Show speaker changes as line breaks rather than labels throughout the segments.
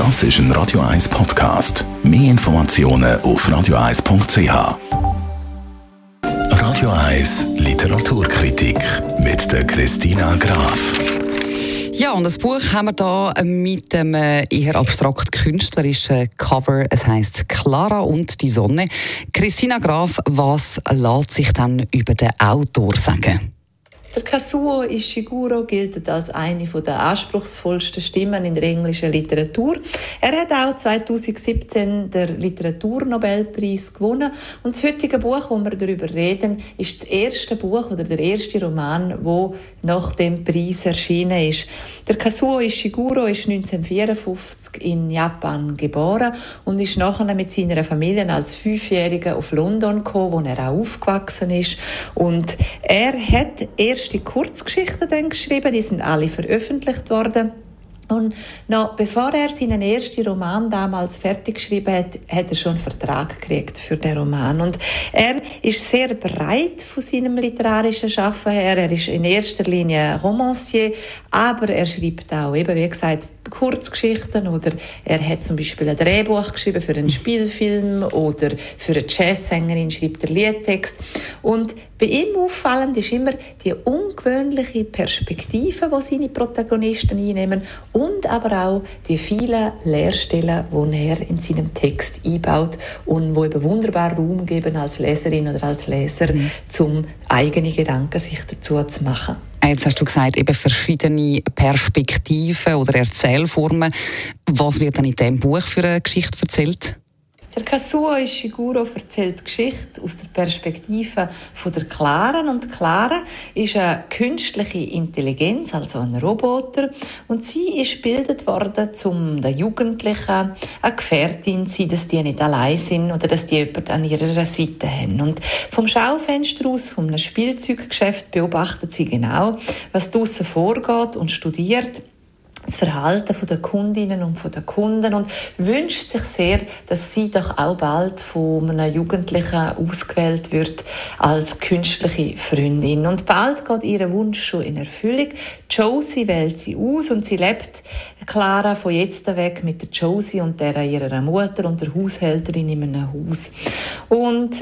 Das ist ein Radio 1 Podcast. Mehr Informationen auf radio1.ch. Radio 1 Literaturkritik mit der Christina Graf.
Ja, und das Buch haben wir da mit dem äh, eher abstrakt künstlerischen Cover. Es heißt Clara und die Sonne. Christina Graf, was lässt sich dann über den Autor sagen?
Der Kazuo Ishiguro gilt als eine der anspruchsvollsten Stimmen in der englischen Literatur. Er hat auch 2017 den Literaturnobelpreis gewonnen und das heutige Buch, wo wir darüber reden, ist das erste Buch oder der erste Roman, wo nach dem Preis erschienen ist. Der Kazuo Ishiguro ist 1954 in Japan geboren und ist nachher mit seiner Familie als Fünfjähriger auf London gekommen, wo er auch aufgewachsen ist und er hat erst erste Kurzgeschichten dann geschrieben, die sind alle veröffentlicht worden. Und noch bevor er seinen ersten Roman damals fertig geschrieben hat, hat er schon einen Vertrag gekriegt für den Roman. Und er ist sehr breit von seinem literarischen Schaffen her. Er ist in erster Linie Romancier, aber er schreibt auch, eben wie gesagt, Kurzgeschichten oder er hat zum Beispiel ein Drehbuch geschrieben für einen Spielfilm oder für eine Jazzsängerin schreibt er Liedtext. Und bei ihm auffallend ist immer die ungewöhnliche Perspektive, die seine Protagonisten einnehmen und aber auch die vielen Leerstellen, die er in seinem Text einbaut und wo eben wunderbar Raum geben als Leserin oder als Leser, mhm. zum eigene Gedanken sich dazu zu machen.
Jetzt hast du gesagt, eben verschiedene Perspektiven oder Erzählformen. Was wird dann in diesem Buch für eine Geschichte erzählt?
Der Kazuo Ishiguro erzählt Geschichte aus der Perspektive von der Clara. Und Clara ist eine künstliche Intelligenz, also ein Roboter. Und sie ist gebildet worden, um den Jugendlichen eine Gefährtin zu sein, dass die nicht allein sind oder dass die jemanden an ihrer Seite haben. Und vom Schaufenster aus, einem Spielzeuggeschäft, beobachtet sie genau, was draussen vorgeht und studiert das Verhalten der Kundinnen und der Kunden und wünscht sich sehr, dass sie doch auch bald von einem Jugendlichen ausgewählt wird als künstliche Freundin. Und bald geht ihr Wunsch schon in Erfüllung. Josie wählt sie aus und sie lebt Clara von jetzt weg mit der Josie und der ihrer Mutter und der Haushälterin in einem Haus. Und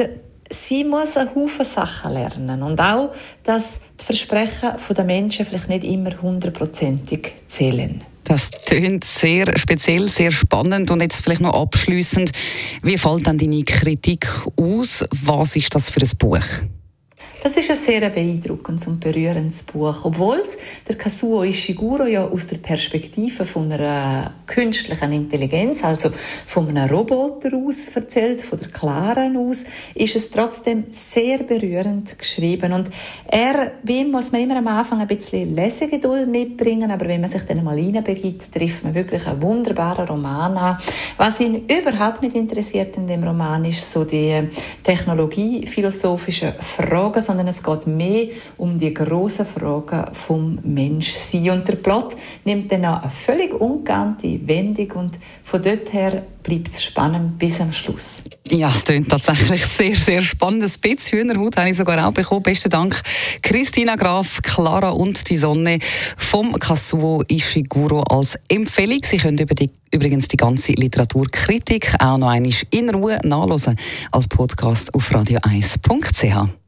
sie muss einen Haufen Sachen lernen und auch, dass die Versprechen der Menschen vielleicht nicht immer hundertprozentig zählen.
Das tönt sehr speziell, sehr spannend und jetzt vielleicht noch abschließend: Wie fällt dann deine Kritik aus? Was ist das für ein Buch?
Das ist ein sehr beeindruckendes und berührendes Buch, obwohl der Kazuo Ishiguro ja aus der Perspektive von einer künstlichen Intelligenz, also von einem Roboter aus erzählt, von der Klaren aus, ist es trotzdem sehr berührend geschrieben. Und er, ihm muss man immer am Anfang ein bisschen Lesegeduld mitbringen, aber wenn man sich dann mal reinbegibt, trifft man wirklich einen wunderbaren Roman an. Was ihn überhaupt nicht interessiert in dem Roman ist so die technologiephilosophische Fragen, sondern es geht mehr um die grossen Fragen vom Menschsein. Und der Plot nimmt dann auch eine völlig ungeahnte Wendung und von dort her bleibt es spannend bis am Schluss.
Ja, es klingt tatsächlich sehr, sehr spannend. Ein bisschen Hühnerhaut habe ich sogar auch bekommen. Besten Dank, Christina Graf, Clara und die Sonne vom Kasuo Ishiguro als Empfehlung. Sie können über die, übrigens die ganze Literaturkritik auch noch einmal in Ruhe nachlesen als Podcast auf radio1.ch.